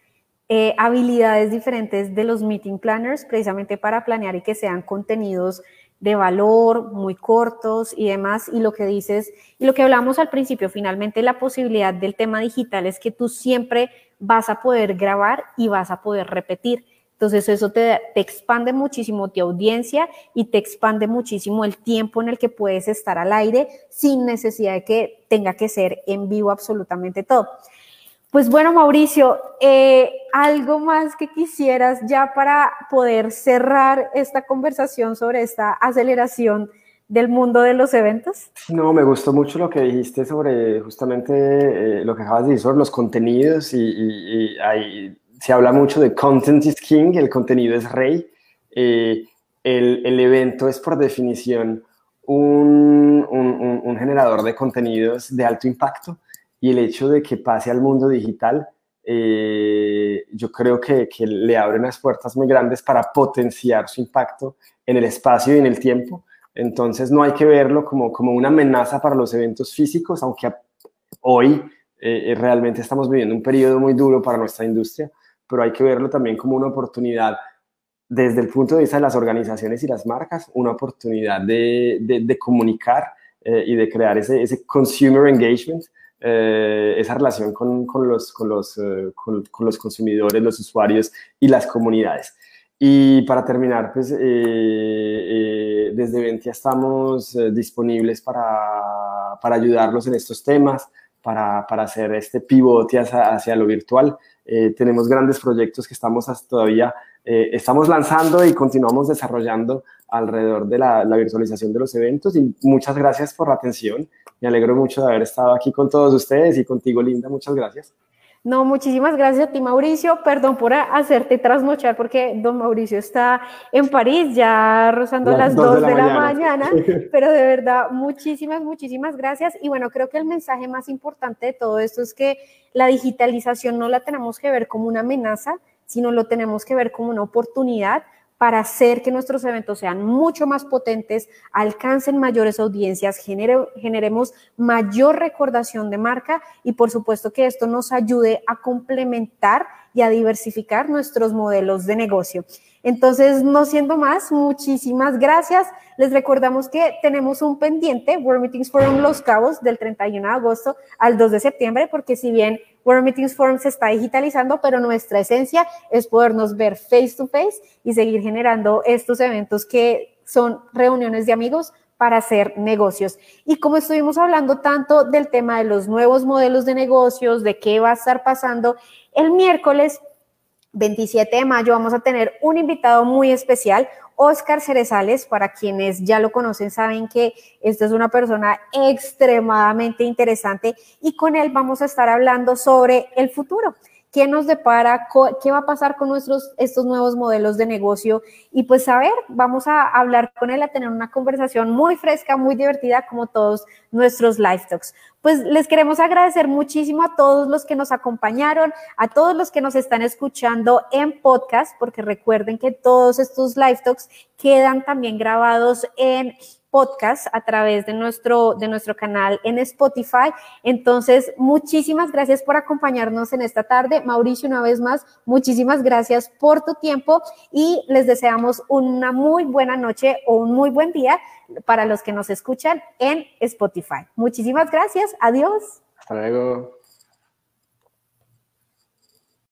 eh, habilidades diferentes de los meeting planners precisamente para planear y que sean contenidos de valor, muy cortos y demás. Y lo que dices, y lo que hablamos al principio, finalmente la posibilidad del tema digital es que tú siempre vas a poder grabar y vas a poder repetir. Entonces eso te, te, expande muchísimo tu audiencia y te expande muchísimo el tiempo en el que puedes estar al aire sin necesidad de que tenga que ser en vivo absolutamente todo. Pues bueno, Mauricio, eh, algo más que quisieras ya para poder cerrar esta conversación sobre esta aceleración del mundo de los eventos? No, me gustó mucho lo que dijiste sobre justamente eh, lo que acabas de decir sobre los contenidos y, y, se habla mucho de content is king, el contenido es rey. Eh, el, evento es por definición un generador de contenidos de alto impacto y el hecho de que pase al mundo digital, eh, yo creo que, que, le abre unas puertas muy grandes para potenciar su impacto en el espacio y en el tiempo. Entonces no hay que verlo como, como una amenaza para los eventos físicos, aunque hoy eh, realmente estamos viviendo un periodo muy duro para nuestra industria, pero hay que verlo también como una oportunidad desde el punto de vista de las organizaciones y las marcas, una oportunidad de, de, comunicar eh, y de crear ese, ese consumer engagement eh, esa relación con, con los, con, los, eh, con, los consumidores, los usuarios y las comunidades. Y para terminar, pues eh, eh desde Ventia estamos disponibles para, para, ayudarlos en estos temas, para, para hacer este pivote hacia, hacia lo virtual. tenemos grandes proyectos que estamos todavía, estamos lanzando y continuamos desarrollando alrededor de la, la, virtualización de los eventos y muchas gracias por la atención. Me alegro mucho de haber estado aquí con todos ustedes y contigo, Linda. Muchas gracias. No, muchísimas gracias a ti, Mauricio. Perdón por hacerte trasnochar porque don Mauricio está en París, ya rozando las, las 2 de la, de la mañana. mañana, (laughs) pero de verdad, muchísimas, muchísimas gracias. Y bueno, creo que el mensaje más importante de todo esto es que la digitalización no la tenemos que ver como una amenaza, sino lo tenemos que ver como una oportunidad para hacer que nuestros eventos sean mucho más potentes, alcancen mayores audiencias, genere, generemos mayor recordación de marca y por supuesto que esto nos ayude a complementar y a diversificar nuestros modelos de negocio. Entonces, no siendo más, muchísimas gracias. Les recordamos que tenemos un pendiente, World Meetings Forum Los Cabos, del 31 de agosto al 2 de septiembre, porque si bien World Meetings Forum se está digitalizando, pero nuestra esencia es podernos ver face to face y seguir generando estos eventos que son reuniones de amigos para hacer negocios. Y como estuvimos hablando tanto del tema de los nuevos modelos de negocios, de qué va a estar pasando, el miércoles 27 de mayo vamos a tener un invitado muy especial. Oscar Cerezales, para quienes ya lo conocen, saben que esta es una persona extremadamente interesante y con él vamos a estar hablando sobre el futuro qué nos depara, qué va a pasar con nuestros, estos nuevos modelos de negocio. Y pues a ver, vamos a hablar con él, a tener una conversación muy fresca, muy divertida, como todos nuestros live talks. Pues les queremos agradecer muchísimo a todos los que nos acompañaron, a todos los que nos están escuchando en podcast, porque recuerden que todos estos live talks quedan también grabados en podcast a través de nuestro, de nuestro canal en Spotify. Entonces, muchísimas gracias por acompañarnos en esta tarde. Mauricio, una vez más, muchísimas gracias por tu tiempo y les deseamos una muy buena noche o un muy buen día para los que nos escuchan en Spotify. Muchísimas gracias. Adiós. Hasta luego.